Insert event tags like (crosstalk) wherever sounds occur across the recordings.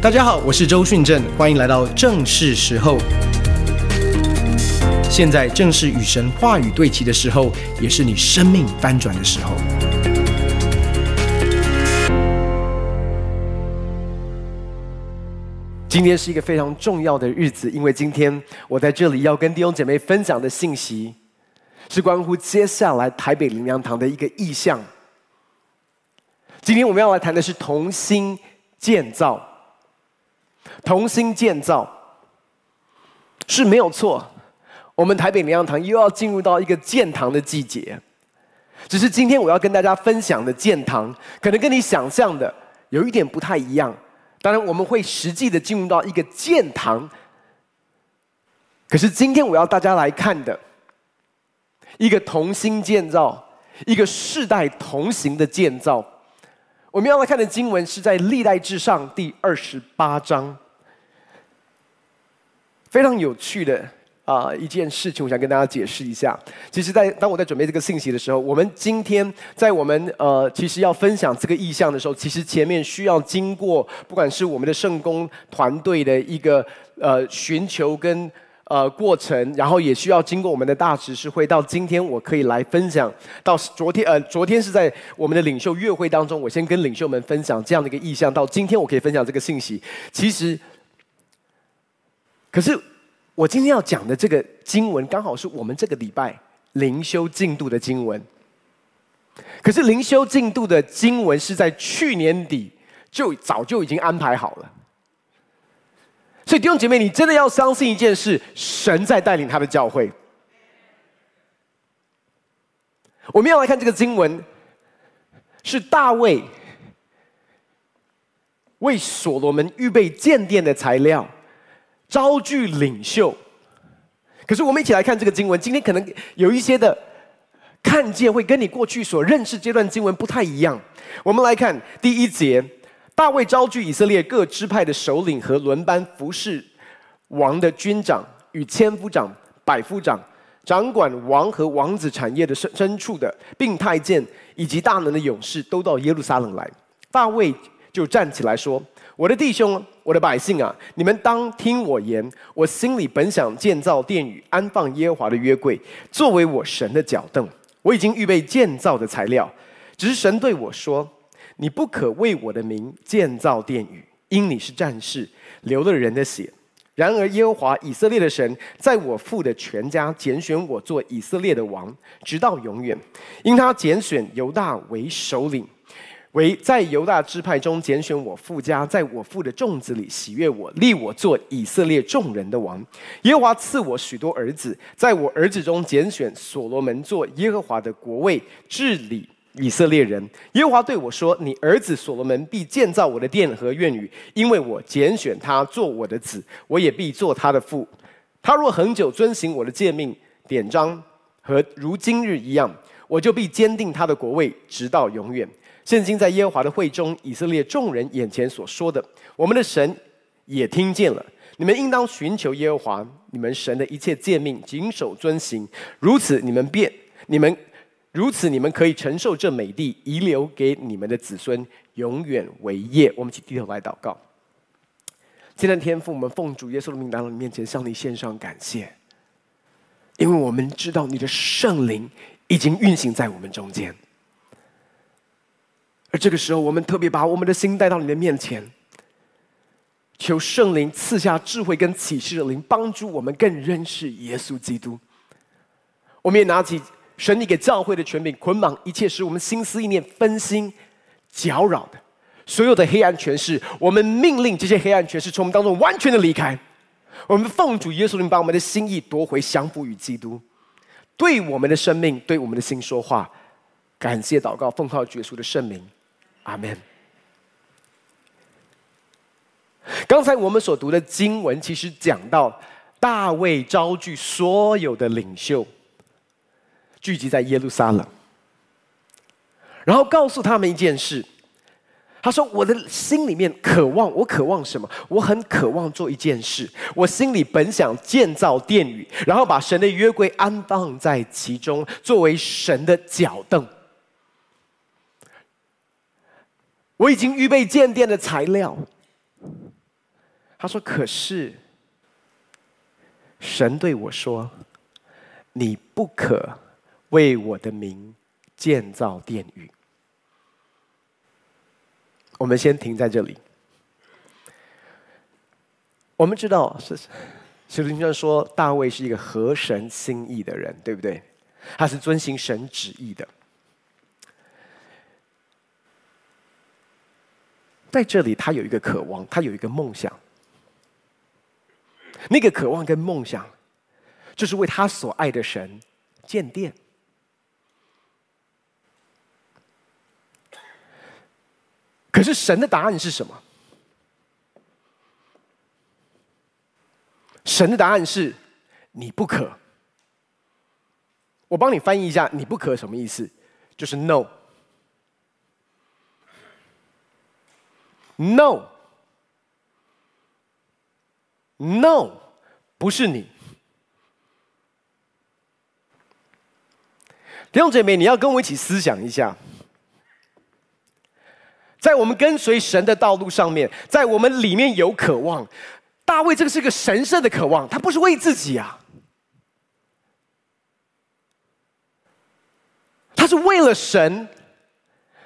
大家好，我是周训正，欢迎来到正是时候。现在正是与神话语对齐的时候，也是你生命翻转的时候。今天是一个非常重要的日子，因为今天我在这里要跟弟兄姐妹分享的信息，是关乎接下来台北灵粮堂的一个意向。今天我们要来谈的是同心建造。同心建造是没有错，我们台北灵粮堂又要进入到一个建堂的季节。只是今天我要跟大家分享的建堂，可能跟你想象的有一点不太一样。当然，我们会实际的进入到一个建堂。可是今天我要大家来看的，一个同心建造，一个世代同行的建造。我们要来看的经文是在历代志上第二十八章。非常有趣的啊、一件事情，我想跟大家解释一下。其实，在当我在准备这个信息的时候，我们今天在我们呃，其实要分享这个意象的时候，其实前面需要经过不管是我们的圣工团队的一个呃寻求跟呃过程，然后也需要经过我们的大执事会。到今天我可以来分享，到昨天呃昨天是在我们的领袖月会当中，我先跟领袖们分享这样的一个意象。到今天我可以分享这个信息，其实。可是，我今天要讲的这个经文，刚好是我们这个礼拜灵修进度的经文。可是灵修进度的经文是在去年底就早就已经安排好了。所以弟兄姐妹，你真的要相信一件事：神在带领他的教会。我们要来看这个经文，是大卫为所罗门预备建殿的材料。招聚领袖，可是我们一起来看这个经文。今天可能有一些的看见会跟你过去所认识这段经文不太一样。我们来看第一节：大卫召聚以色列各支派的首领和轮班服侍王的军长与千夫长、百夫长，掌管王和王子产业的牲牲畜的，并太监以及大能的勇士，都到耶路撒冷来。大卫就站起来说。我的弟兄，我的百姓啊，你们当听我言。我心里本想建造殿宇，安放耶和华的约柜，作为我神的脚凳。我已经预备建造的材料，只是神对我说：“你不可为我的名建造殿宇，因你是战士，流了人的血。然而耶和华以色列的神，在我父的全家拣选我做以色列的王，直到永远。因他拣选犹大为首领。”为在犹大支派中拣选我父家，在我父的众子里喜悦我，立我做以色列众人的王。耶和华赐我许多儿子，在我儿子中拣选所罗门做耶和华的国位，治理以色列人。耶和华对我说：“你儿子所罗门必建造我的殿和院宇，因为我拣选他做我的子，我也必做他的父。他若恒久遵行我的诫命典章，和如今日一样，我就必坚定他的国位，直到永远。”现今在耶和华的会中，以色列众人眼前所说的，我们的神也听见了。你们应当寻求耶和华，你们神的一切诫命，谨守遵行。如此，你们便你们如此，你们可以承受这美地，遗留给你们的子孙，永远为业。我们一起低头来祷告。今天天父，我们奉主耶稣的名来到你面前，向你献上感谢，因为我们知道你的圣灵已经运行在我们中间。而这个时候，我们特别把我们的心带到你的面前，求圣灵赐下智慧跟启示的灵，帮助我们更认识耶稣基督。我们也拿起神你给教会的权柄，捆绑一切使我们心思意念分心搅扰的所有的黑暗权势，我们命令这些黑暗权势从我们当中完全的离开。我们奉主耶稣名，把我们的心意夺回，降服于基督，对我们的生命，对我们的心说话。感谢祷告，奉靠主耶稣的圣名。阿门。刚才我们所读的经文，其实讲到大卫招聚所有的领袖，聚集在耶路撒冷，然后告诉他们一件事。他说：“我的心里面渴望，我渴望什么？我很渴望做一件事。我心里本想建造殿宇，然后把神的约柜安放在其中，作为神的脚凳。”我已经预备建殿的材料，他说：“可是，神对我说，你不可为我的名建造殿宇。”我们先停在这里。我们知道是，圣经上说大卫是一个合神心意的人，对不对？他是遵行神旨意的。在这里，他有一个渴望，他有一个梦想。那个渴望跟梦想，就是为他所爱的神建殿。可是神的答案是什么？神的答案是：你不可。我帮你翻译一下，“你不可”什么意思？就是 “no”。No，No，不是你。弟兄姐妹，你要跟我一起思想一下，在我们跟随神的道路上面，在我们里面有渴望。大卫这个是个神圣的渴望，他不是为自己啊，他是为了神。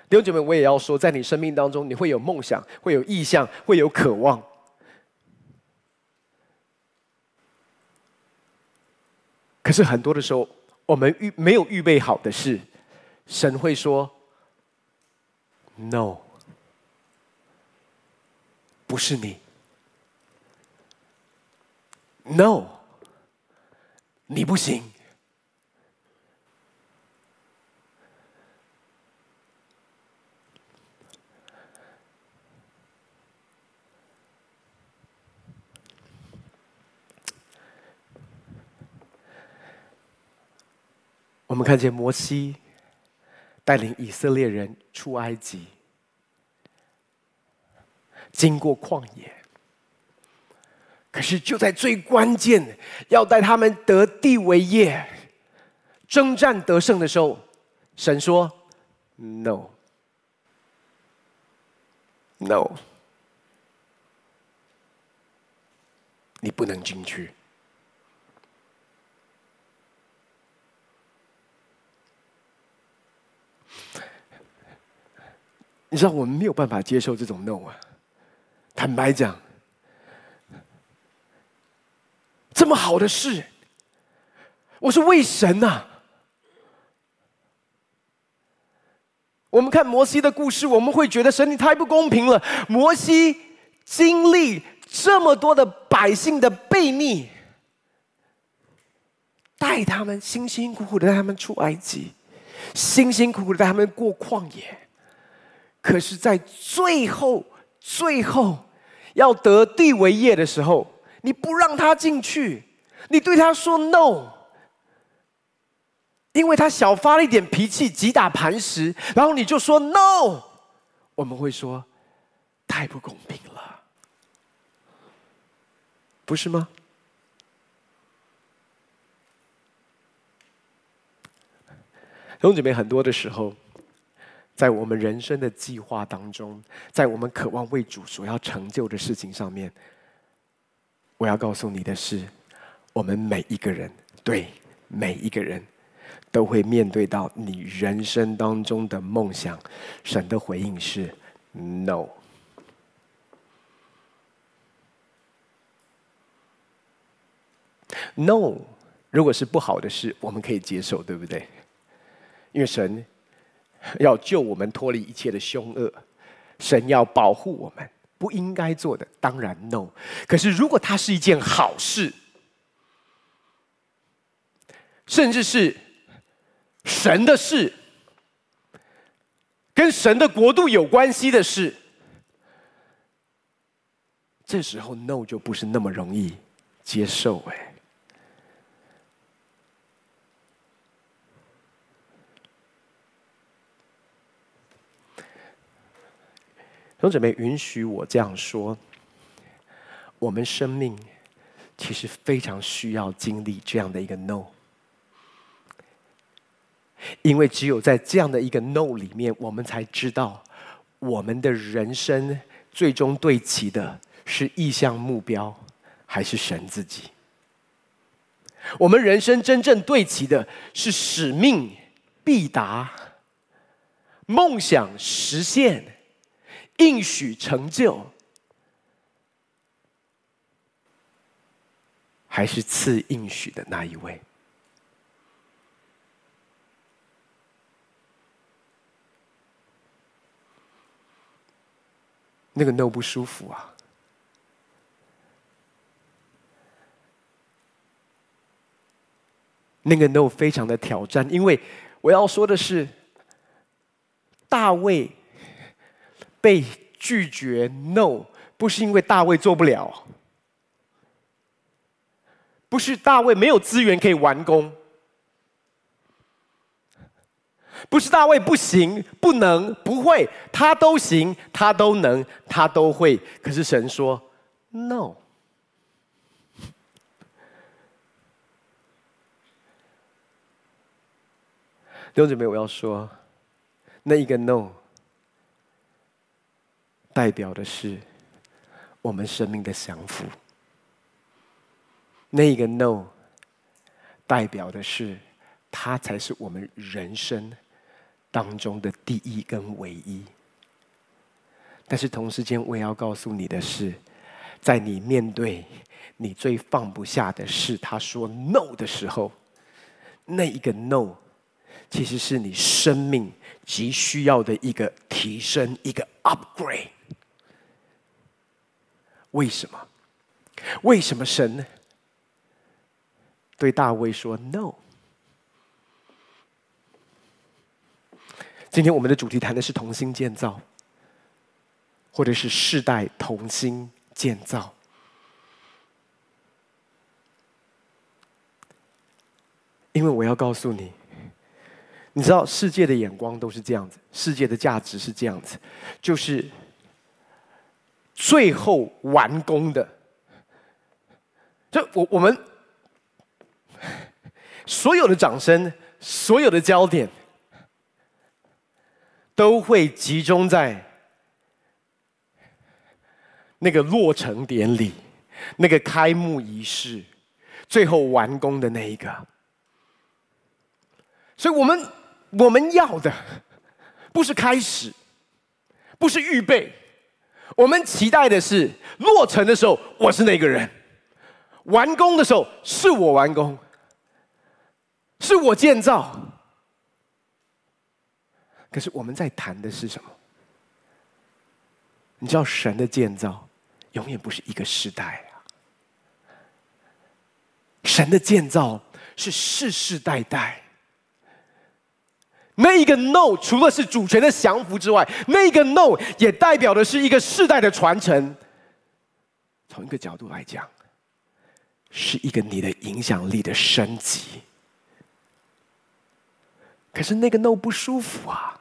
弟兄姐妹，我也要说，在你生命当中，你会有梦想，会有意向，会有渴望。可是很多的时候，我们预没有预备好的事，神会说：“No，不是你。No，你不行。”我们看见摩西带领以色列人出埃及，经过旷野，可是就在最关键要带他们得地为业、征战得胜的时候，神说：“No，No，你不能进去。”你知道我们没有办法接受这种 no 啊！坦白讲，这么好的事，我是为神呐、我们看摩西的故事，我们会觉得神你太不公平了。摩西经历这么多的百姓的悖逆，带他们辛辛苦苦的带他们出埃及，辛辛苦苦的带他们过旷野。可是，在最后、最后要得地为业的时候，你不让他进去，你对他说 “no”，因为他小发了一点脾气，击打磐石，然后你就说 “no”，我们会说太不公平了，不是吗？弟兄姐妹，很多的时候。在我们人生的计划当中，在我们渴望为主所要成就的事情上面，我要告诉你的是，我们每一个人，对每一个人，都会面对到你人生当中的梦想。神的回应是 “no”。No，如果是不好的事，我们可以接受，对不对？因为神。(laughs) 要救我们脱离一切的凶恶，神要保护我们，不应该做的当然 no。可是如果它是一件好事，甚至是神的事，跟神的国度有关系的事，这时候 no 就不是那么容易接受哎。兄姊妹，允许我这样说：我们生命其实非常需要经历这样的一个 “no”，因为只有在这样的一个 “no” 里面，我们才知道我们的人生最终对齐的是意向目标，还是神自己？我们人生真正对齐的是使命必达、梦想实现、应许成就，还是赐应许的那一位？那个 no 不舒服啊！那个 no 非常的挑战，因为我要说的是，大卫被拒绝 no，不是因为大卫做不了，不是大卫没有资源可以完工，不是大卫不行、不能、不会，他都行，他都能，他都会。可是神说 no。弟兄姊妹，我要说，那一个 no，代表的是我们生命的降服；那个 no，代表的是他才是我们人生当中的第一跟唯一。但是同时间，我也要告诉你的是，在你面对你最放不下的事，他说 no 的时候，那一个 no。其实是你生命急需要的一个提升，一个 upgrade。为什么？为什么神对大卫说 no？今天我们的主题谈的是同心建造，或者是世代同心建造，因为我要告诉你。你知道世界的眼光都是这样子，世界的价值是这样子，就是最后完工的。就我我们 (laughs) 所有的掌声，所有的焦点，都会集中在那个落成典礼、那个开幕仪式、最后完工的那一个。所以我们。我们要的不是开始，不是预备，我们期待的是落成的时候我是那个人，完工的时候是我完工，是我建造。可是我们在谈的是什么？你知道神的建造永远不是一个时代啊，神的建造是世世代代。那一个 no，除了是主权的降服之外，那一个 no 也代表的是一个世代的传承。从一个角度来讲，是一个你的影响力的升级。可是那个 no 不舒服啊，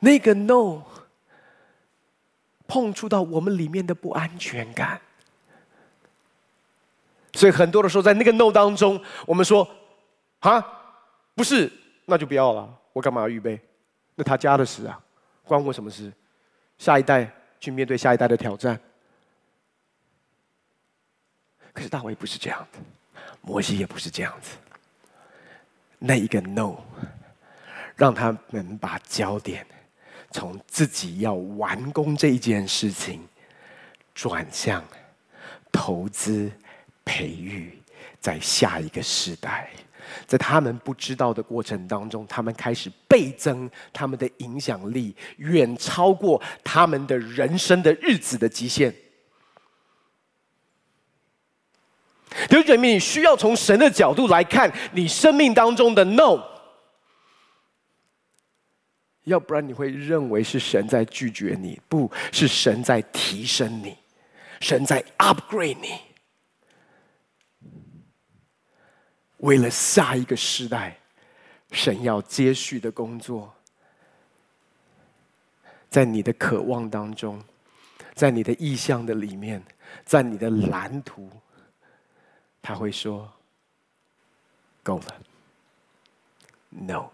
那个 no 碰触到我们里面的不安全感，所以很多的时候在那个 no 当中，我们说。啊，不是，那就不要了。我干嘛要预备？那他家的事啊，关我什么事？下一代去面对下一代的挑战。可是大卫不是这样的，摩西也不是这样子。那一个 no，让他们把焦点从自己要完工这一件事情，转向投资培育在下一个时代。在他们不知道的过程当中，他们开始倍增他们的影响力，远超过他们的人生的日子的极限。弟兄姐妹，你需要从神的角度来看你生命当中的 no，要不然你会认为是神在拒绝你，不是神在提升你，神在 upgrade 你。为了下一个时代，神要接续的工作，在你的渴望当中，在你的意向的里面，在你的蓝图，他会说：“够了，No，No。”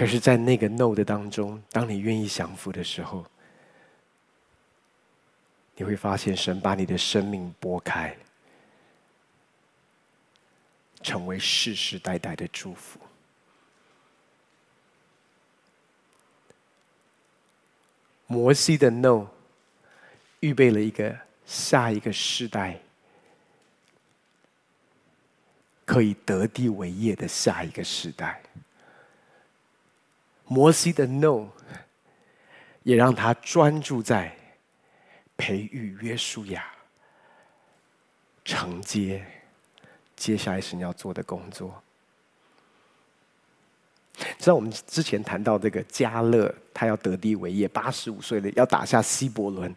可是，在那个 no 的当中，当你愿意降服的时候，你会发现神把你的生命拨开，成为世世代代的祝福。摩西的 no，预备了一个下一个世代可以得地为业的下一个世代。摩西的 no，也让他专注在培育约书亚，承接接下来神要做的工作。知道我们之前谈到这个加勒，他要得地为业，八十五岁了要打下西伯伦。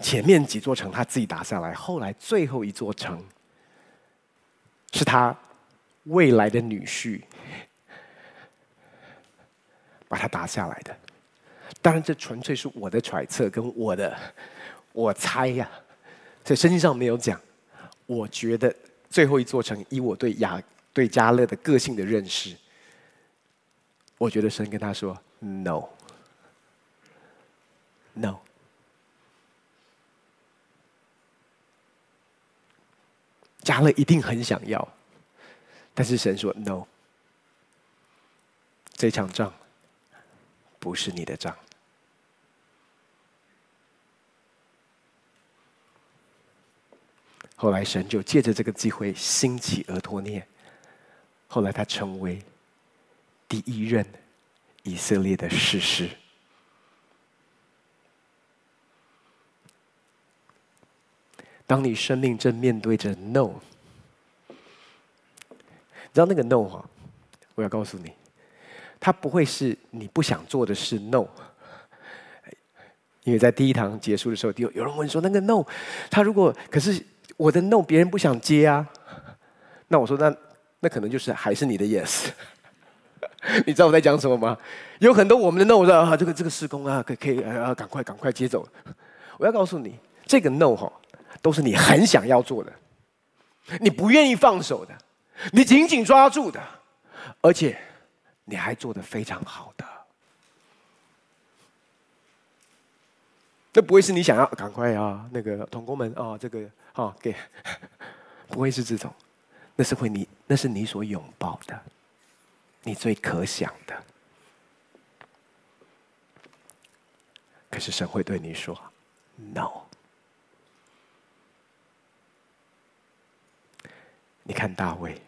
前面几座城他自己打下来，后来最后一座城是他未来的女婿把它打下来的。当然，这纯粹是我的揣测跟我的我猜呀、啊，在圣经上没有讲。我觉得最后一座城，以我对雅对加勒的个性的认识。我觉得神跟他说：“No，No。加”勒一定很想要，但是神说：“No，这场仗不是你的账。”后来神就借着这个机会兴起俄托涅，后来他成为。第一任以色列的士师。当你生命正面对着 no，你知道那个 no 哈？我要告诉你，它不会是你不想做的事 no。因为在第一堂结束的时候，有有人问说，那个 no，他如果可是我的 no，别人不想接啊？那我说，那那可能就是还是你的 yes。(laughs) 你知道我在讲什么吗？有很多我们的 no 啊，这个这个施工啊，可可以啊，赶快赶快接走。我要告诉你，这个 no 哈，都是你很想要做的，你不愿意放手的，你紧紧抓住的，而且你还做得非常好的。这不会是你想要赶快啊，那个同工们啊，这个啊给，(laughs) 不会是这种，那是会你那是你所拥抱的。你最可想的，可是神会对你说：“No。”你看大卫，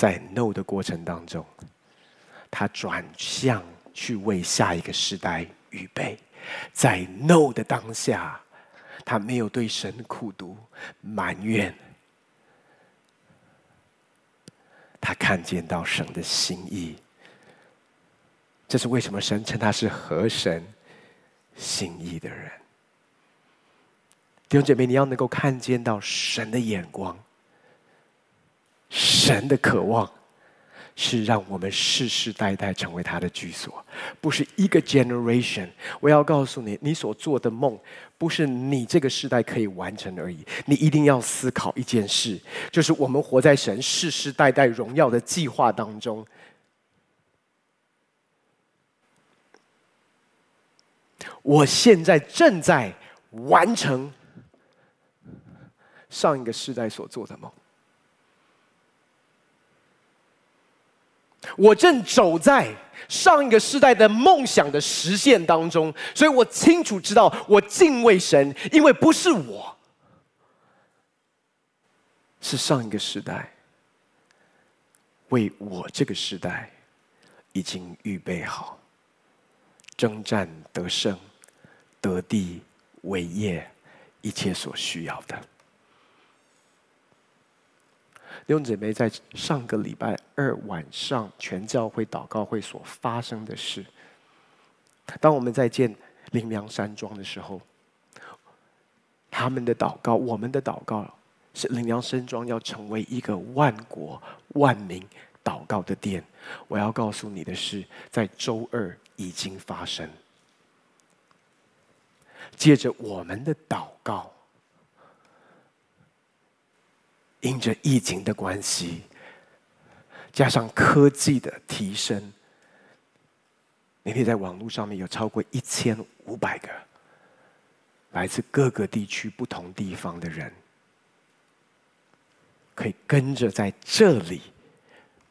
在 “No” 的过程当中，他转向去为下一个时代预备，在 “No” 的当下，他没有对神苦读埋怨。他看见到神的心意，这是为什么神称他是合神心意的人。弟兄姐妹，你要能够看见到神的眼光，神的渴望。是让我们世世代代成为他的居所，不是一个 generation。我要告诉你，你所做的梦，不是你这个时代可以完成而已。你一定要思考一件事，就是我们活在神世世代代荣耀的计划当中。我现在正在完成上一个时代所做的梦。我正走在上一个世代的梦想的实现当中，所以我清楚知道，我敬畏神，因为不是我，是上一个时代为我这个时代已经预备好，征战得胜，得地为业，一切所需要的。弟兄姊妹，在上个礼拜二晚上全教会祷告会所发生的事，当我们在见灵粮山庄的时候，他们的祷告，我们的祷告，是灵粮山庄要成为一个万国万民祷告的殿。我要告诉你的是，在周二已经发生，借着我们的祷告。因着疫情的关系，加上科技的提升，那天在网络上面有超过一千五百个来自各个地区不同地方的人，可以跟着在这里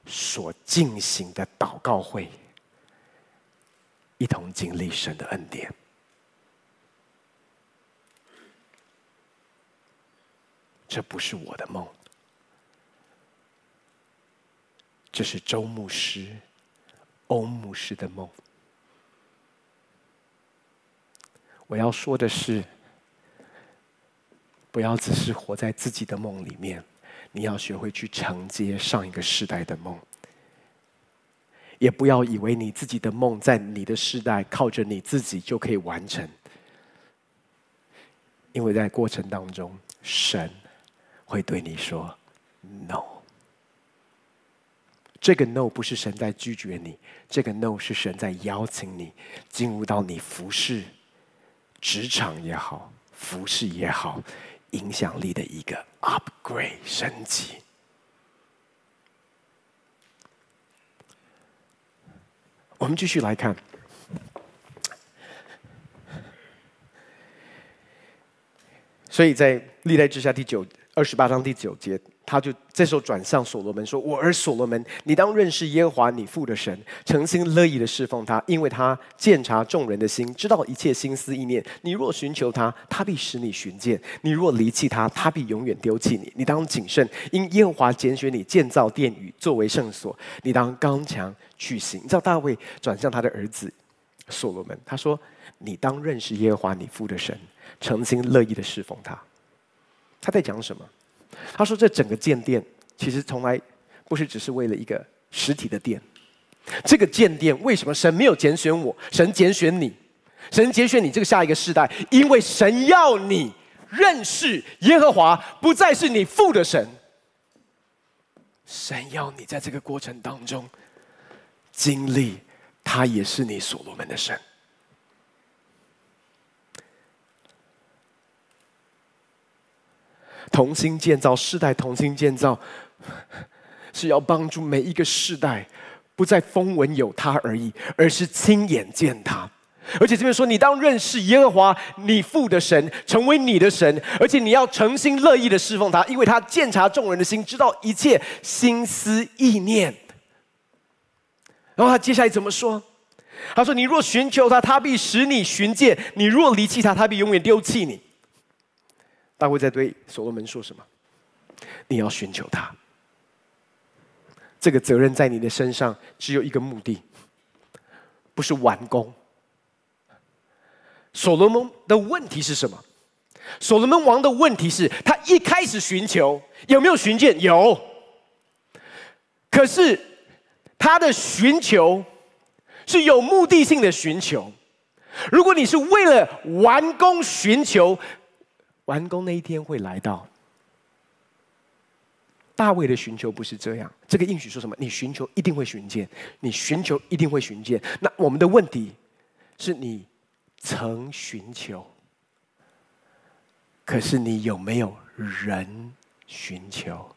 所进行的祷告会，一同经历神的恩典。这不是我的梦，这是周牧师、欧牧师的梦。我要说的是，不要只是活在自己的梦里面，你要学会去承接上一个时代的梦。也不要以为你自己的梦在你的时代靠着你自己就可以完成，因为在过程当中，神。会对你说 “no”，这个 “no” 不是神在拒绝你，这个 “no” 是神在邀请你进入到你服侍、职场也好、服侍也好、影响力的一个 upgrade 升级。我们继续来看，所以在历代志下第九。二十八章第九节，他就这时候转向所罗门说：“我儿所罗门，你当认识耶和华你父的神，诚心乐意的侍奉他，因为他鉴察众人的心，知道一切心思意念。你若寻求他，他必使你寻见；你若离弃他，他必永远丢弃你。你当谨慎，因耶和华拣选你建造殿宇，作为圣所。你当刚强去行。”你知道大卫转向他的儿子所罗门，他说：“你当认识耶和华你父的神，诚心乐意的侍奉他。”他在讲什么？他说：“这整个建殿其实从来不是只是为了一个实体的殿。这个建殿为什么神没有拣选我？神拣选你，神拣选你这个下一个世代，因为神要你认识耶和华，不再是你父的神。神要你在这个过程当中经历，他也是你所罗门的神。”同心建造，世代同心建造，(laughs) 是要帮助每一个世代，不再风闻有他而已，而是亲眼见他。而且这边说，你当认识耶和华你父的神，成为你的神，而且你要诚心乐意的侍奉他，因为他鉴察众人的心，知道一切心思意念。然后他接下来怎么说？他说：“你若寻求他，他必使你寻见；你若离弃他，他必永远丢弃你。”大卫在对所罗门说什么？你要寻求他。这个责任在你的身上，只有一个目的，不是完工。所罗门的问题是什么？所罗门王的问题是他一开始寻求，有没有寻见？有。可是他的寻求是有目的性的寻求。如果你是为了完工寻求，完工那一天会来到。大卫的寻求不是这样，这个应许说什么？你寻求一定会寻见，你寻求一定会寻见。那我们的问题是你曾寻求，可是你有没有人寻求？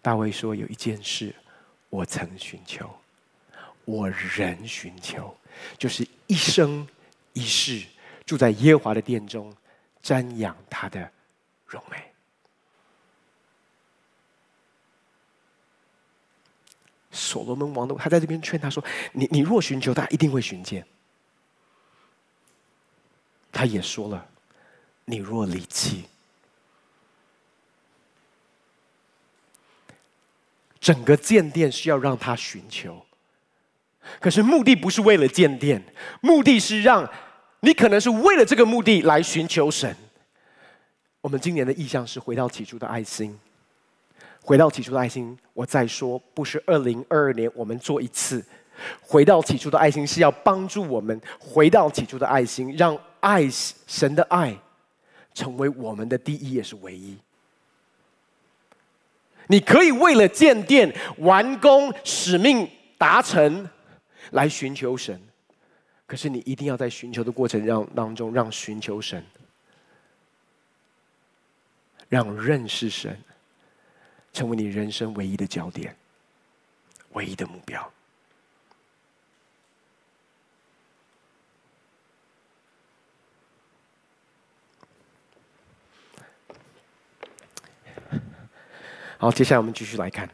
大卫说有一件事，我曾寻求，我人寻求，就是一生一世住在耶和华的殿中。瞻仰他的荣美。所罗门王的，他在这边劝他说：“你你若寻求他，一定会寻见。”他也说了：“你若离弃，整个建殿是要让他寻求，可是目的不是为了建殿，目的是让。”你可能是为了这个目的来寻求神。我们今年的意向是回到起初的爱心，回到起初的爱心。我再说，不是二零二二年我们做一次，回到起初的爱心是要帮助我们回到起初的爱心，让爱神的爱成为我们的第一也是唯一。你可以为了建殿、完工、使命达成来寻求神。可是你一定要在寻求的过程让当中，让寻求神，让认识神成为你人生唯一的焦点。唯一的目标。好，接下来我们继续来看。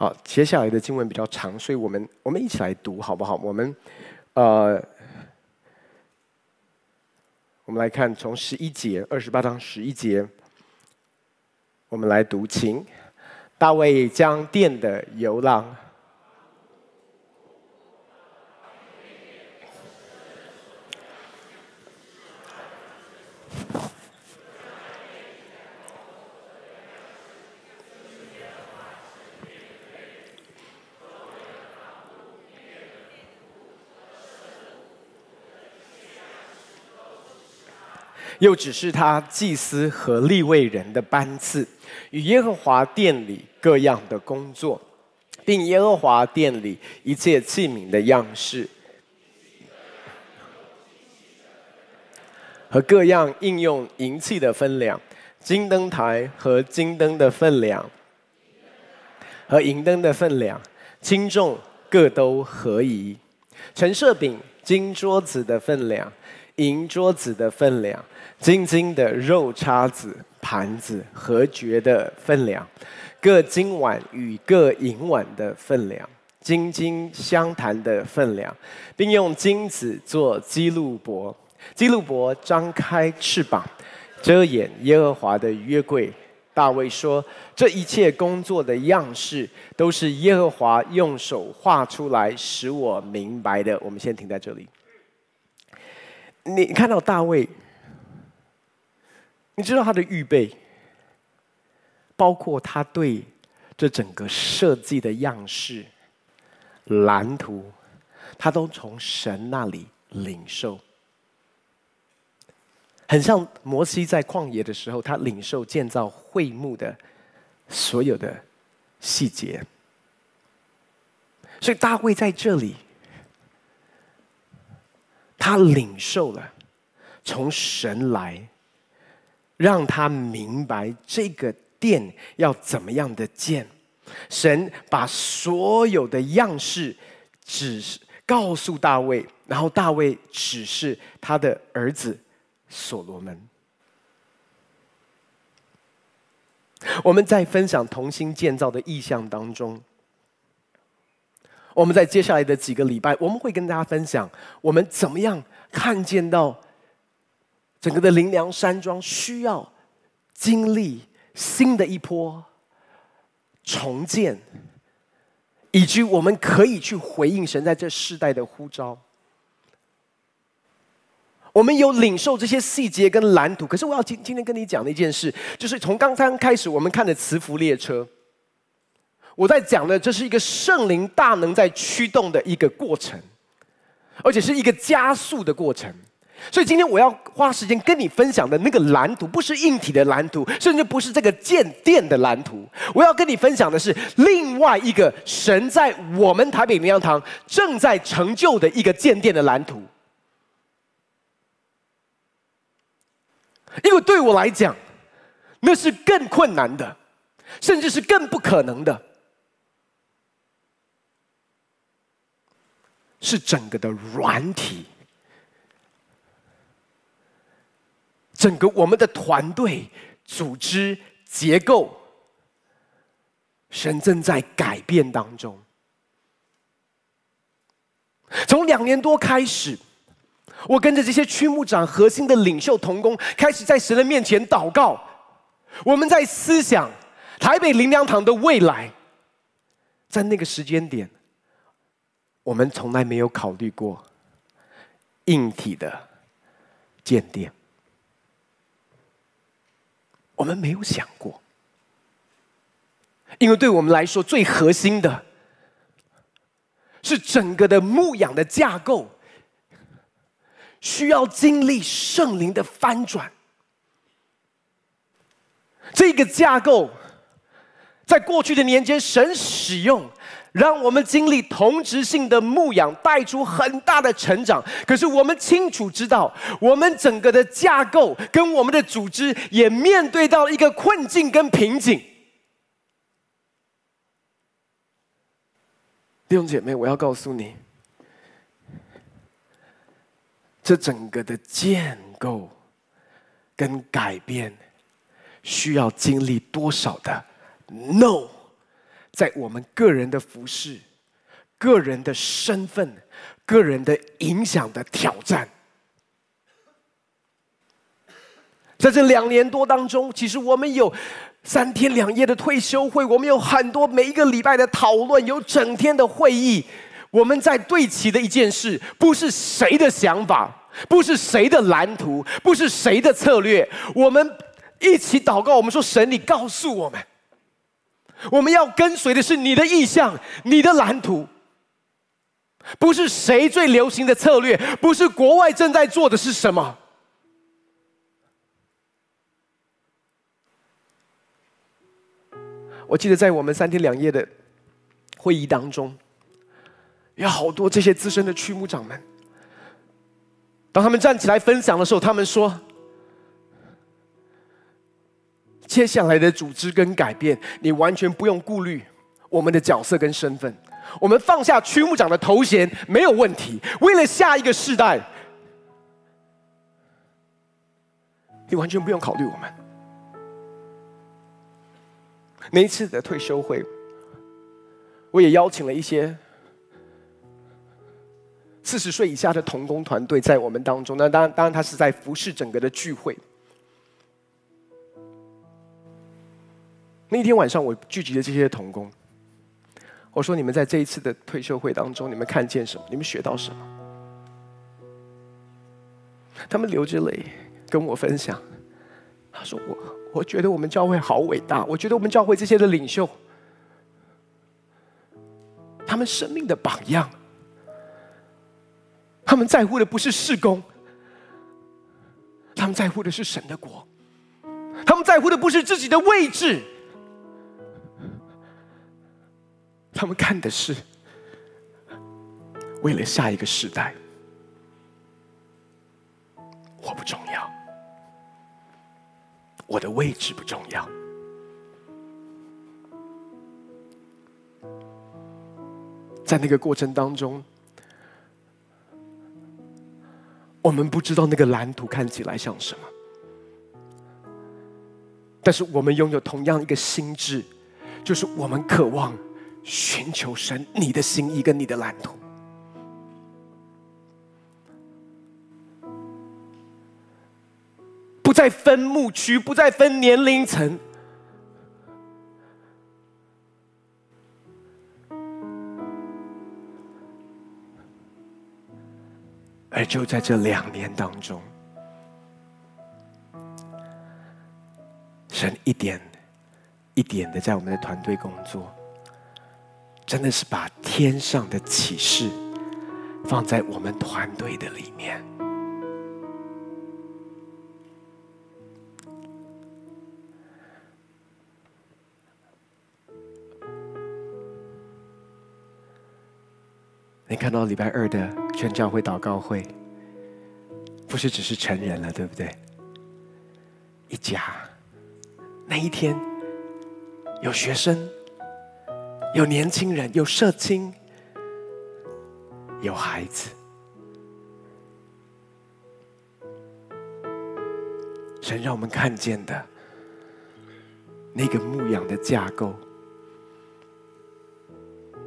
好，接下来的经文比较长，所以我们我们一起来读好不好？我们，呃，我们来看从十一节，二十八章十一节，我们来读，请大卫将殿的游廊。又只是他祭司和立位人的班次，与耶和华殿里各样的工作，并耶和华殿里一切器皿的样式，和各样应用银器的分量，金灯台和金灯的分量，和银灯的分量，轻重各都合宜。陈设饼金桌子的分量，银桌子的分量。金金的肉叉子、盘子和爵的分量，各金碗与各银碗的分量，金金相谈的分量，并用金子做基路伯，基路伯张开翅膀，遮掩耶和华的约柜。大卫说：“这一切工作的样式，都是耶和华用手画出来，使我明白的。”我们先停在这里。你看到大卫？你知道他的预备，包括他对这整个设计的样式、蓝图，他都从神那里领受。很像摩西在旷野的时候，他领受建造会幕的所有的细节。所以大卫在这里，他领受了从神来。让他明白这个殿要怎么样的建，神把所有的样式指示告诉大卫，然后大卫指示他的儿子所罗门。我们在分享同心建造的意象当中，我们在接下来的几个礼拜，我们会跟大家分享我们怎么样看见到。整个的林良山庄需要经历新的一波重建，以及我们可以去回应神在这世代的呼召。我们有领受这些细节跟蓝图，可是我要今今天跟你讲的一件事，就是从刚刚开始我们看的慈福列车，我在讲的这是一个圣灵大能在驱动的一个过程，而且是一个加速的过程。所以今天我要花时间跟你分享的那个蓝图，不是硬体的蓝图，甚至不是这个建殿的蓝图。我要跟你分享的是另外一个神在我们台北灵粮堂正在成就的一个建殿的蓝图。因为对我来讲，那是更困难的，甚至是更不可能的，是整个的软体。整个我们的团队、组织、结构，神正在改变当中。从两年多开始，我跟着这些区牧长、核心的领袖同工，开始在神的面前祷告。我们在思想台北灵粮堂的未来，在那个时间点，我们从来没有考虑过硬体的建殿。我们没有想过，因为对我们来说，最核心的是整个的牧养的架构，需要经历圣灵的翻转。这个架构，在过去的年间，神使用。让我们经历同质性的牧养，带出很大的成长，可是我们清楚知道，我们整个的架构跟我们的组织也面对到一个困境跟瓶颈。弟兄姐妹，我要告诉你。这整个的建构跟改变需要经历多少的 no。在我们个人的服饰、个人的身份、个人的影响的挑战。在这两年多当中，其实我们有三天两夜的退休会，我们有很多每一个礼拜的讨论，有整天的会议。我们在对齐的一件事，不是谁的想法，不是谁的蓝图，不是谁的策略。我们一起祷告，我们说：“神，你告诉我们，我们要跟随的是你的意向，你的蓝图，不是谁最流行的策略，不是国外正在做的是什么。”我记得在我们三天两夜的会议当中，有好多这些资深的区牧长们，当他们站起来分享的时候，他们说：“接下来的组织跟改变，你完全不用顾虑我们的角色跟身份，我们放下区牧长的头衔没有问题。为了下一个世代，你完全不用考虑我们。”那一次的退休会，我也邀请了一些四十岁以下的同工团队在我们当中。那当然，当然他是在服侍整个的聚会。那天晚上，我聚集了这些童工，我说：“你们在这一次的退休会当中，你们看见什么？你们学到什么？”他们流着泪跟我分享，他说：“我。”我觉得我们教会好伟大，我觉得我们教会这些的领袖，他们生命的榜样，他们在乎的不是事工，他们在乎的是神的国，他们在乎的不是自己的位置，他们看的是为了下一个时代，我不重要。我的位置不重要，在那个过程当中，我们不知道那个蓝图看起来像什么，但是我们拥有同样一个心智，就是我们渴望寻求神你的心意跟你的蓝图。不再分牧区，不再分年龄层，而就在这两年当中，神一点一点的在我们的团队工作，真的是把天上的启示放在我们团队的里面。你看到礼拜二的全教会祷告会，不是只是成人了，对不对？一家，那一天有学生，有年轻人，有社青，有孩子。神让我们看见的那个牧养的架构。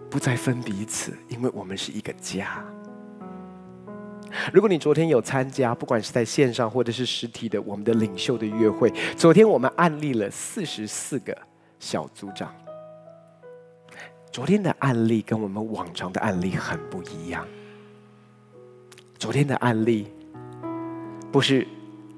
不再分彼此，因为我们是一个家。如果你昨天有参加，不管是在线上或者是实体的我们的领袖的约会，昨天我们案例了四十四个小组长。昨天的案例跟我们往常的案例很不一样。昨天的案例不是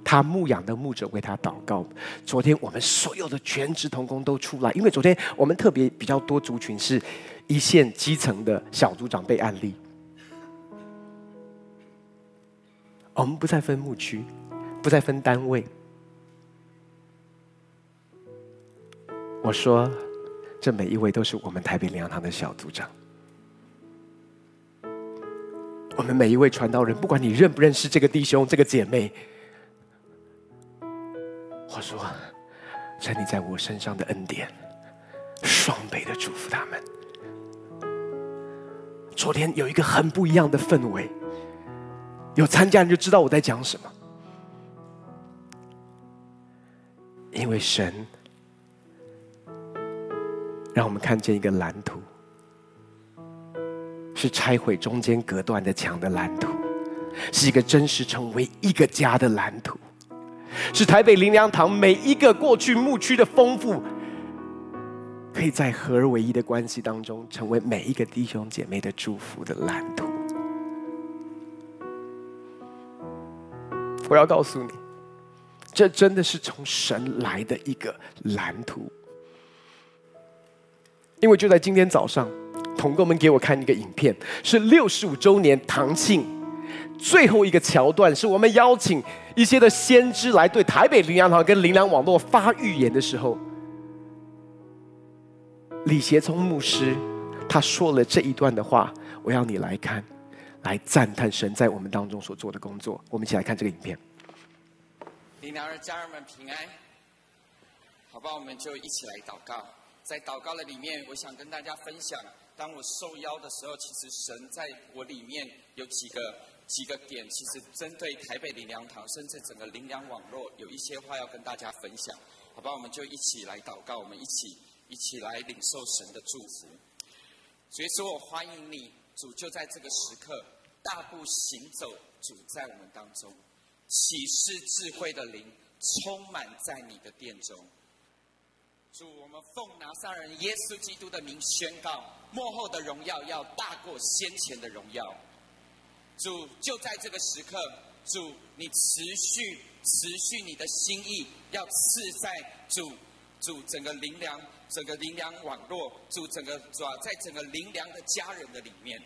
他牧养的牧者为他祷告，昨天我们所有的全职同工都出来，因为昨天我们特别比较多族群是。一线基层的小组长被案例，我们不再分牧区，不再分单位。我说，这每一位都是我们台北灵粮堂的小组长。我们每一位传道人，不管你认不认识这个弟兄、这个姐妹，我说，在你在我身上的恩典，双倍的祝福他们。昨天有一个很不一样的氛围，有参加人就知道我在讲什么。因为神让我们看见一个蓝图，是拆毁中间隔断的墙的蓝图，是一个真实成为一个家的蓝图，是台北灵粮堂每一个过去牧区的丰富。可以在合而为一的关系当中，成为每一个弟兄姐妹的祝福的蓝图。我要告诉你，这真的是从神来的一个蓝图。因为就在今天早上，同工们给我看一个影片，是六十五周年堂庆最后一个桥段，是我们邀请一些的先知来对台北灵粮堂跟灵粮网络发预言的时候。李协聪牧师，他说了这一段的话，我要你来看，来赞叹神在我们当中所做的工作。我们一起来看这个影片。林良的家人们平安，好吧，我们就一起来祷告。在祷告的里面，我想跟大家分享，当我受邀的时候，其实神在我里面有几个几个点，其实针对台北灵粮堂，甚至整个灵粮网络，有一些话要跟大家分享，好吧，我们就一起来祷告，我们一起。一起来领受神的祝福，所以说我欢迎你，主就在这个时刻大步行走，主在我们当中，启示智慧的灵充满在你的殿中。主，我们奉拿撒人耶稣基督的名宣告，幕后的荣耀要大过先前的荣耀。主就在这个时刻，主你持续持续你的心意，要赐在主。主整个灵粮，整个灵粮网络，主整个主要在整个灵粮的家人的里面，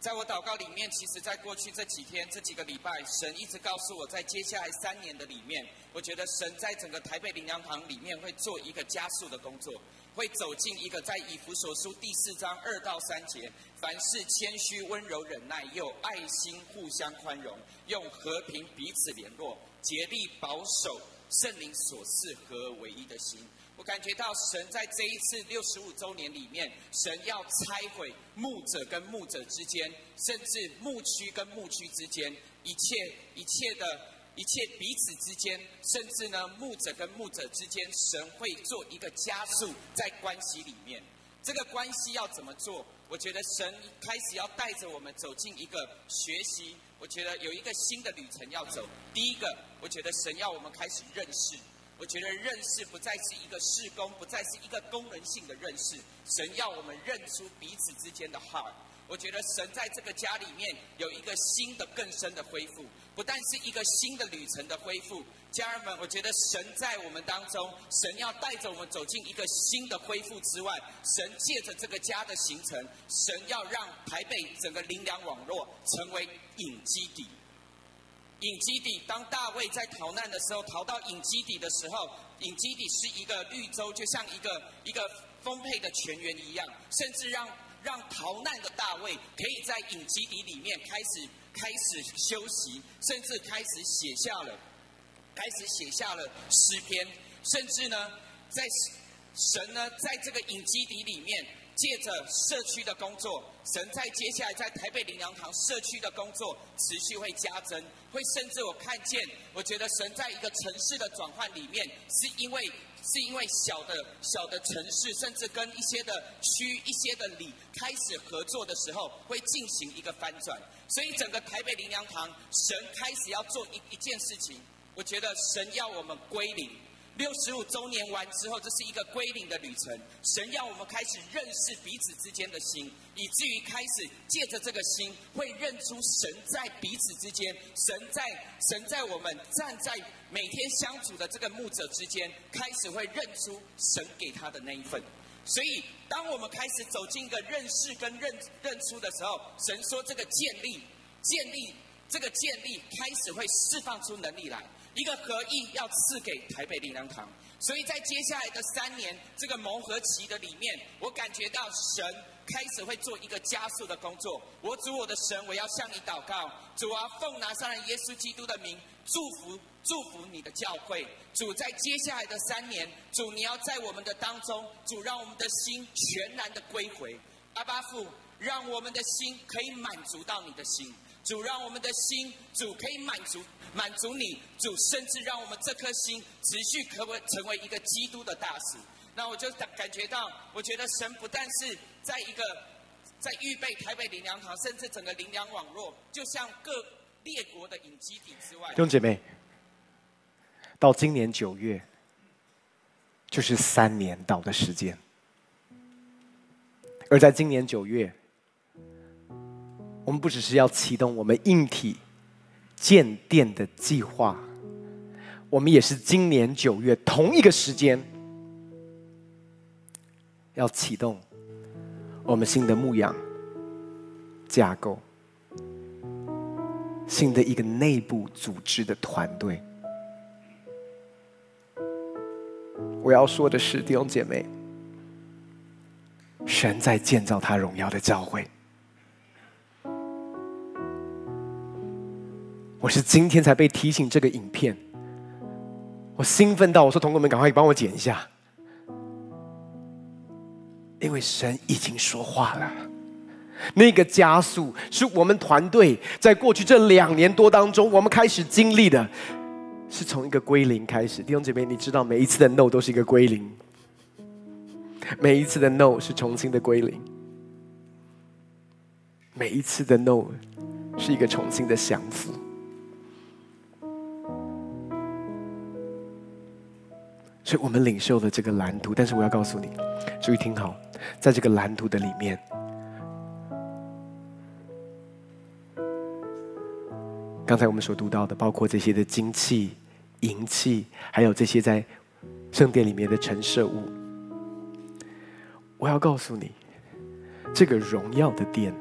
在我祷告里面，其实在过去这几天这几个礼拜，神一直告诉我在接下来三年的里面，我觉得神在整个台北灵粮堂里面会做一个加速的工作，会走进一个在以弗所书第四章二到三节，凡事谦虚、温柔、忍耐，又爱心互相宽容，用和平彼此联络，竭力保守圣灵所赐合而为一的心。我感觉到神在这一次六十五周年里面，神要拆毁牧者跟牧者之间，甚至牧区跟牧区之间一切一切的一切彼此之间，甚至呢牧者跟牧者之间，神会做一个加速在关系里面。这个关系要怎么做？我觉得神开始要带着我们走进一个学习。我觉得有一个新的旅程要走。第一个，我觉得神要我们开始认识。我觉得认识不再是一个事工，不再是一个功能性的认识。神要我们认出彼此之间的 heart。我觉得神在这个家里面有一个新的、更深的恢复，不但是一个新的旅程的恢复。家人们，我觉得神在我们当中，神要带着我们走进一个新的恢复之外，神借着这个家的形成，神要让台北整个灵粮网络成为隐基底。隐基底，当大卫在逃难的时候，逃到隐基底的时候，隐基底是一个绿洲，就像一个一个丰沛的泉源一样，甚至让让逃难的大卫可以在隐基底里面开始开始休息，甚至开始写下了开始写下了诗篇，甚至呢，在神呢在这个隐基底里面。借着社区的工作，神在接下来在台北灵粮堂社区的工作持续会加增，会甚至我看见，我觉得神在一个城市的转换里面，是因为是因为小的小的城市，甚至跟一些的区、一些的里开始合作的时候，会进行一个翻转。所以整个台北林良堂，神开始要做一一件事情，我觉得神要我们归零。六十五周年完之后，这是一个归零的旅程。神要我们开始认识彼此之间的心，以至于开始借着这个心，会认出神在彼此之间，神在神在我们站在每天相处的这个牧者之间，开始会认出神给他的那一份。所以，当我们开始走进一个认识跟认认出的时候，神说这个建立建立这个建立开始会释放出能力来。一个合意要赐给台北灵粮堂，所以在接下来的三年这个磨合期的里面，我感觉到神开始会做一个加速的工作。我主我的神，我要向你祷告，主啊，奉拿撒勒耶稣基督的名祝福祝福你的教会。主在接下来的三年，主你要在我们的当中，主让我们的心全然的归回。阿爸父，让我们的心可以满足到你的心。主让我们的心，主可以满足满足你，主甚至让我们这颗心持续可不成为一个基督的大使。那我就感感觉到，我觉得神不但是在一个在预备台北灵粮堂，甚至整个灵粮网络，就像各列国的影基底之外。弟兄姐妹，到今年九月，就是三年到的时间，而在今年九月。我们不只是要启动我们硬体建殿的计划，我们也是今年九月同一个时间要启动我们新的牧养架构，新的一个内部组织的团队。我要说的是，弟兄姐妹，神在建造他荣耀的教会。我是今天才被提醒这个影片，我兴奋到我说：“同工们，赶快帮我剪一下，因为神已经说话了。那个加速是我们团队在过去这两年多当中，我们开始经历的，是从一个归零开始。弟兄姐妹，你知道每一次的 no 都是一个归零，每一次的 no 是重新的归零，每一次的 no 是一个重新的降服。”所以我们领受了这个蓝图，但是我要告诉你，注意听好，在这个蓝图的里面，刚才我们所读到的，包括这些的金器、银器，还有这些在圣殿里面的陈设物，我要告诉你，这个荣耀的殿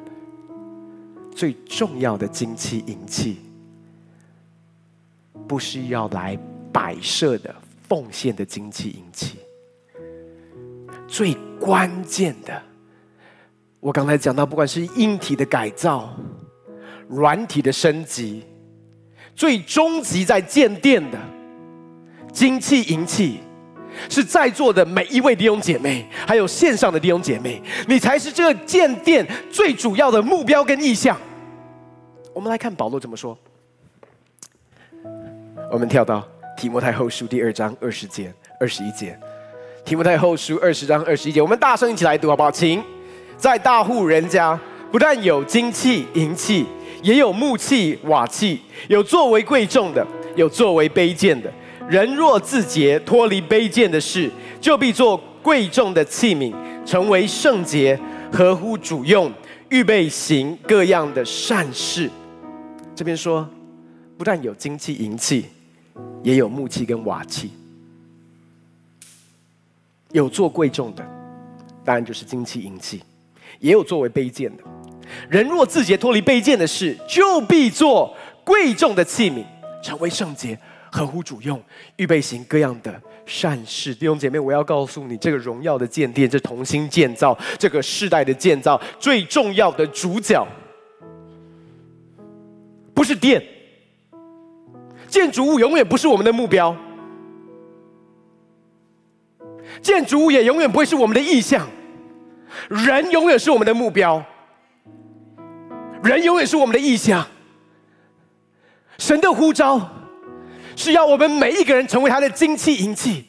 最重要的金器、银器，不是要来摆设的。奉献的精气银器，最关键的，我刚才讲到，不管是硬体的改造、软体的升级，最终极在建殿的精气银器，是在座的每一位弟兄姐妹，还有线上的弟兄姐妹，你才是这个建殿最主要的目标跟意向。我们来看保罗怎么说，我们跳到。提摩太后书第二章二十节、二十一节。提摩太后书二十章二十一节，我们大声一起来读好不好？请，在大户人家，不但有金器、银器，也有木器、瓦器，有作为贵重的，有作为卑贱的。人若自洁，脱离卑贱的事，就必做贵重的器皿，成为圣洁，合乎主用，预备行各样的善事。这边说，不但有金器、银器。也有木器跟瓦器，有做贵重的，当然就是金器银器；也有作为卑贱的。人若自洁脱离卑贱的事，就必做贵重的器皿，成为圣洁，合乎主用，预备行各样的善事。弟兄姐妹，我要告诉你，这个荣耀的建殿，这同心建造，这个世代的建造，最重要的主角，不是殿。建筑物永远不是我们的目标，建筑物也永远不会是我们的意向，人永远是我们的目标，人永远是我们的意向。神的呼召是要我们每一个人成为他的金器银器。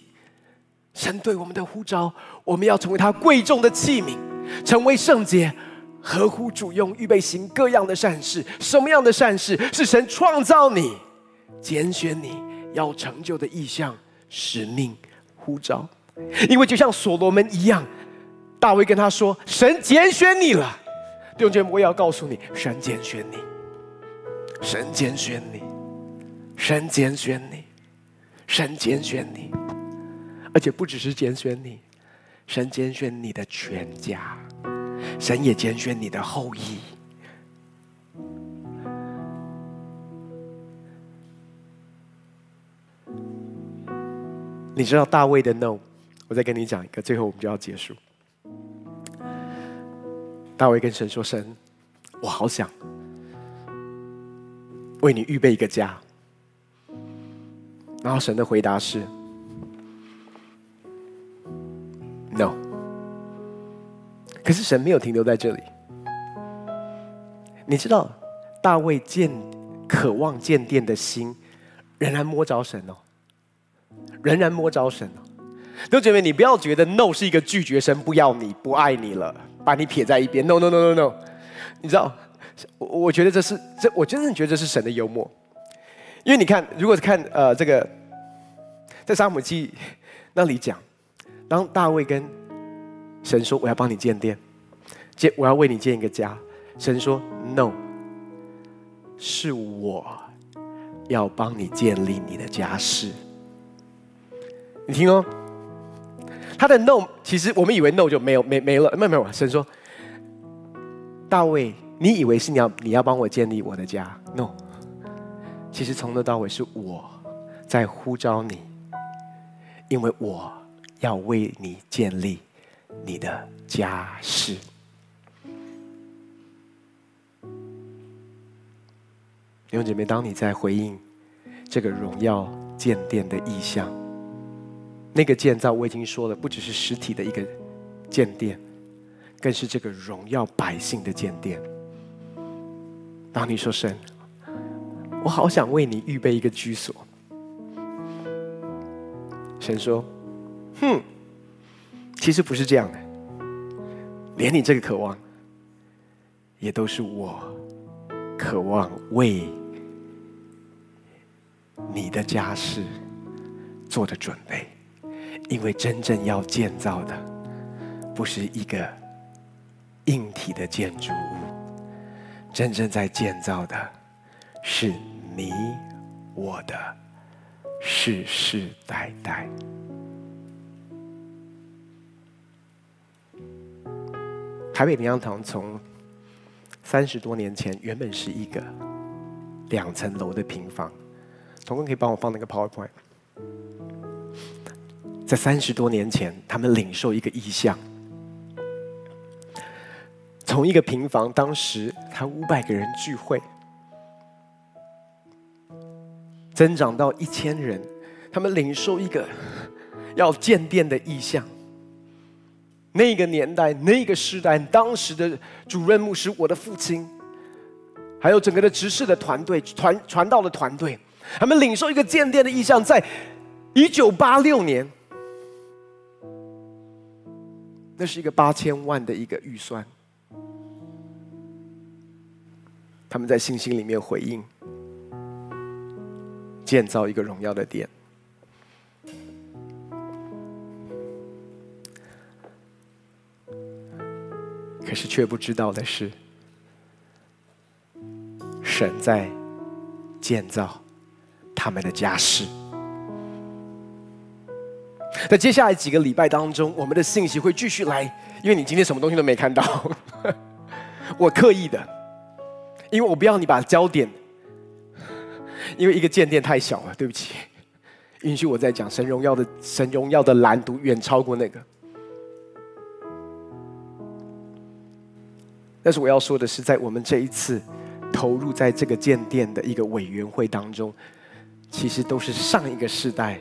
神对我们的呼召，我们要成为他贵重的器皿，成为圣洁，合乎主用，预备行各样的善事。什么样的善事？是神创造你。拣选你要成就的意向、使命、呼召，因为就像所罗门一样，大卫跟他说：“神拣选你了。”弟兄姐妹，我也要告诉你，神拣选你，神拣选你，神拣选你，神拣选你，而且不只是拣选你，神拣选你的全家，神也拣选你的后裔。你知道大卫的 no，我再跟你讲一个，最后我们就要结束。大卫跟神说：“神，我好想为你预备一个家。”然后神的回答是：“no。”可是神没有停留在这里，你知道大卫建渴望建殿的心，仍然摸着神哦，仍然摸着神哦。弟兄姐妹，你不要觉得 “no” 是一个拒绝神不要你不爱你了，把你撇在一边。No no no no no，你知道，我我觉得这是这，我真的觉得这是神的幽默，因为你看，如果是看呃这个在撒母记那里讲，当大卫跟神说：“我要帮你建殿，建我要为你建一个家。”神说：“No，是我要帮你建立你的家室。”你听哦。他的 no，其实我们以为 no 就没有没没了，没有没有。神说：“大卫，你以为是你要你要帮我建立我的家？No，其实从头到尾是我在呼召你，因为我要为你建立你的家室。”弟兄姐妹，当你在回应这个荣耀建殿的意象。那个建造我已经说了，不只是实体的一个建殿，更是这个荣耀百姓的建殿。当你说神，我好想为你预备一个居所。神说：“哼，其实不是这样的，连你这个渴望，也都是我渴望为你的家事做的准备。”因为真正要建造的，不是一个硬体的建筑物，真正在建造的，是你我的世世代代。台北灵粮堂从三十多年前原本是一个两层楼的平房，同工可以帮我放那个 PowerPoint。在三十多年前，他们领受一个意象，从一个平房，当时他五百个人聚会，增长到一千人，他们领受一个要建殿的意象。那个年代，那个时代，当时的主任牧师，我的父亲，还有整个的执事的团队、传传道的团队，他们领受一个建殿的意向，在一九八六年。那是一个八千万的一个预算，他们在信心里面回应，建造一个荣耀的殿。可是却不知道的是，神在建造他们的家室。在接下来几个礼拜当中，我们的信息会继续来，因为你今天什么东西都没看到，(laughs) 我刻意的，因为我不要你把焦点，因为一个建殿太小了，对不起，允许我再讲神荣耀的神荣耀的蓝图远超过那个，但是我要说的是，在我们这一次投入在这个建殿的一个委员会当中，其实都是上一个世代。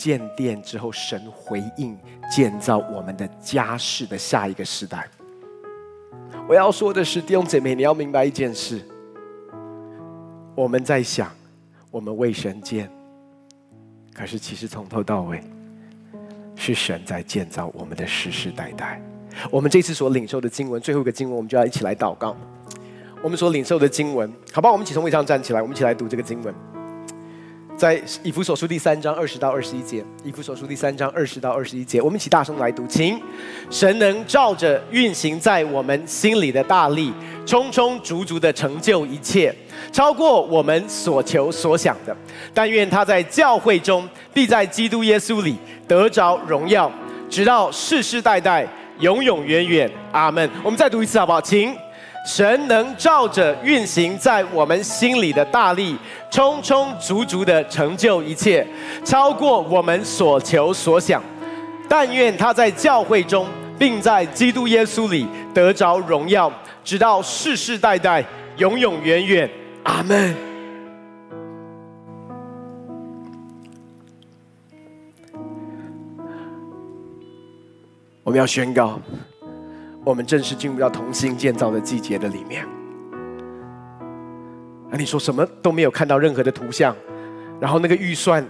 建殿之后，神回应建造我们的家室的下一个时代。我要说的是，弟兄姐妹，你要明白一件事：我们在想，我们为神建，可是其实从头到尾，是神在建造我们的世世代代。我们这次所领受的经文，最后一个经文，我们就要一起来祷告。我们所领受的经文，好吧，我们一起从位上站起来，我们一起来读这个经文。在以弗所书第三章二十到二十一节，以弗所书第三章二十到二十一节，我们一起大声来读，请神能照着运行在我们心里的大力，充充足足的成就一切，超过我们所求所想的。但愿他在教会中，必在基督耶稣里得着荣耀，直到世世代代，永永远远。阿门。我们再读一次好不好？请。神能照着运行在我们心里的大力，充充足足的成就一切，超过我们所求所想。但愿他在教会中，并在基督耶稣里得着荣耀，直到世世代代，永永远远。阿门。我们要宣告。我们正式进入到同心建造的季节的里面，啊，你说什么都没有看到任何的图像，然后那个预算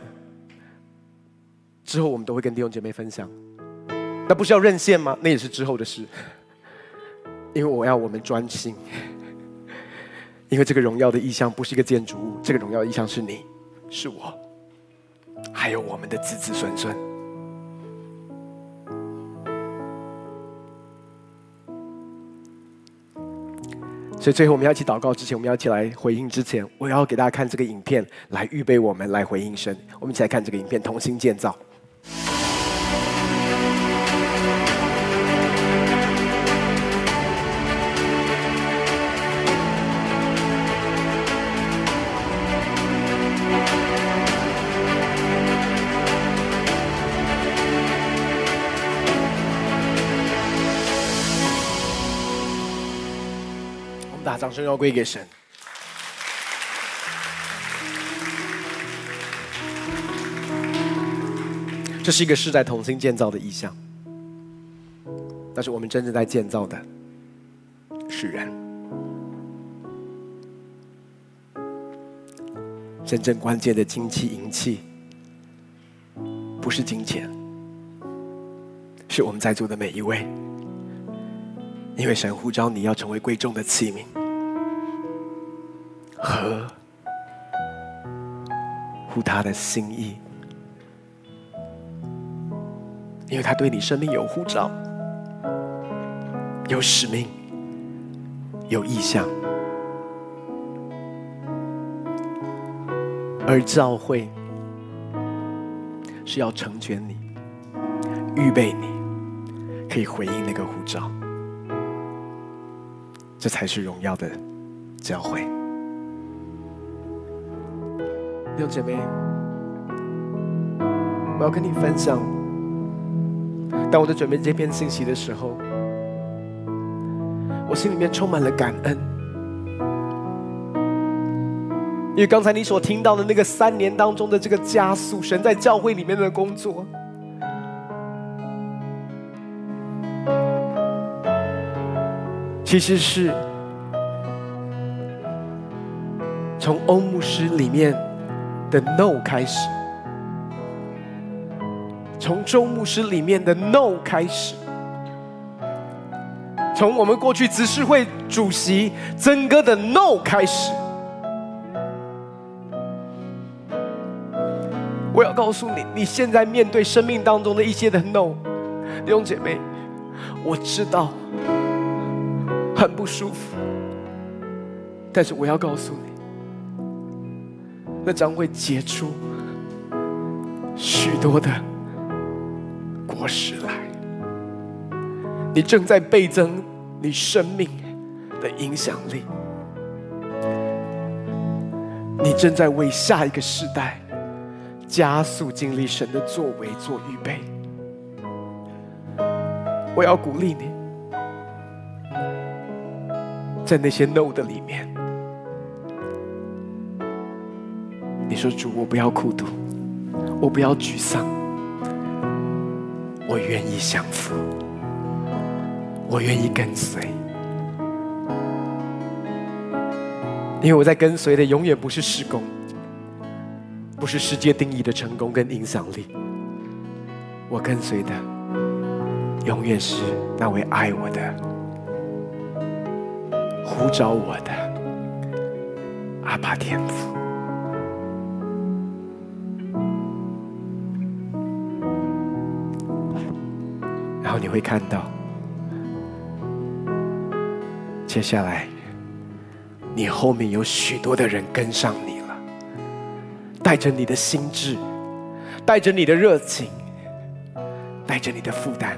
之后我们都会跟弟兄姐妹分享。那不是要认线吗？那也是之后的事。因为我要我们专心，因为这个荣耀的意象不是一个建筑物，这个荣耀的意象是你，是我，还有我们的子子孙孙。所以最后我们要一起祷告之前，我们要一起来回应之前，我要给大家看这个影片，来预备我们来回应神。我们一起来看这个影片，同心建造。掌声要归给神。这是一个世代同心建造的意象，但是我们真正在建造的是人。真正关键的金器银器，不是金钱，是我们在座的每一位，因为神呼召你要成为贵重的器皿。和乎他的心意，因为他对你生命有护照，有使命，有意向，而教会是要成全你，预备你，可以回应那个护照，这才是荣耀的教会。弟兄姐妹，我要跟你分享。当我在准备这篇信息的时候，我心里面充满了感恩，因为刚才你所听到的那个三年当中的这个加速，神在教会里面的工作，其实是从欧牧师里面。的 no 开始，从周牧师里面的 no 开始，从我们过去执事会主席曾哥的 no 开始，我要告诉你，你现在面对生命当中的一些的 no，弟兄姐妹，我知道很不舒服，但是我要告诉你。那将会结出许多的果实来。你正在倍增你生命的影响力，你正在为下一个时代加速经历神的作为做预备。我要鼓励你，在那些 no 的里面。说主，我不要孤独，我不要沮丧，我愿意降服，我愿意跟随，因为我在跟随的永远不是事工，不是世界定义的成功跟影响力，我跟随的永远是那位爱我的、呼召我的阿爸天父。你会看到，接下来，你后面有许多的人跟上你了，带着你的心智，带着你的热情，带着你的负担，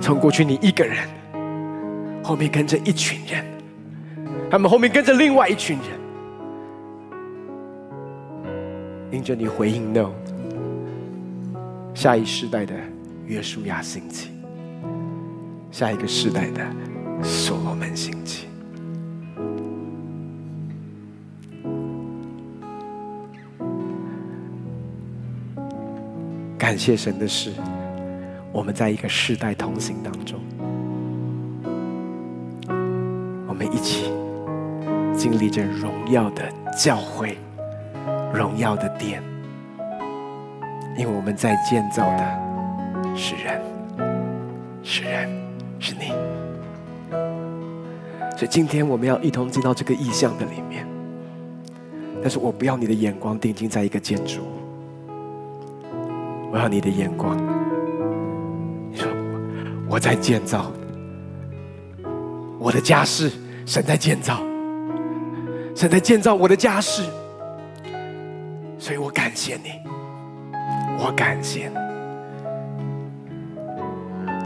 从过去你一个人，后面跟着一群人，他们后面跟着另外一群人，因着你回应 “no”，下一世代的。约书亚兴起，下一个世代的所罗门兴起。感谢神的是，我们在一个世代同行当中，我们一起经历着荣耀的教会、荣耀的殿，因为我们在建造的是人，是人，是你。所以今天我们要一同进到这个意象的里面，但是我不要你的眼光定睛在一个建筑物，我要你的眼光。你说我，在建造。我的家室，神在建造，神在建造我的家室，所以我感谢你，我感谢你，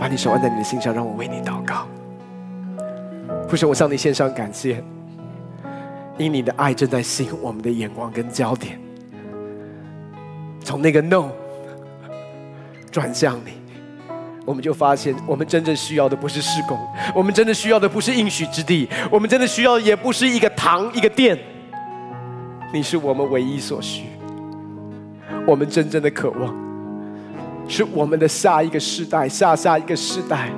把你手按在你的心上，让我为你祷告。父神，我向你献上感谢，因你的爱正在吸引我们的眼光跟焦点，从那个 no 转向你。我们就发现，我们真正需要的不是施工，我们真的需要的不是应许之地，我们真的需要的也不是一个堂、一个殿。你是我们唯一所需。我们真正的渴望，是我们的下一个世代、下下一个世代，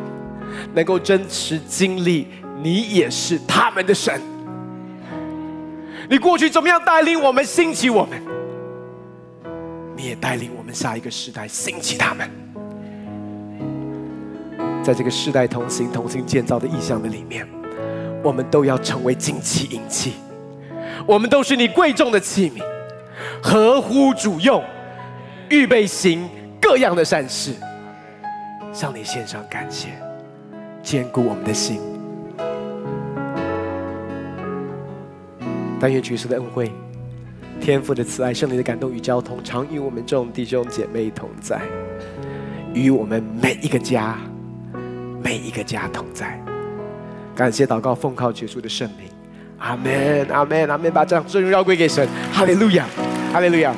能够真实经历你也是他们的神。你过去怎么样带领我们兴起我们，你也带领我们下一个世代兴起他们。在这个世代同行、同心建造的意象的里面，我们都要成为金器、银器。我们都是你贵重的器皿，合乎主用，预备行各样的善事，向你献上感谢，坚固我们的心。但愿举世的恩惠、天父的慈爱、圣灵的感动与交通，常与我们众弟兄姐妹同在，与我们每一个家。每一个家同在，感谢祷告，奉靠耶稣的圣名，阿门，阿门，阿门，把掌声荣耀归给神，哈利路亚，哈利路亚。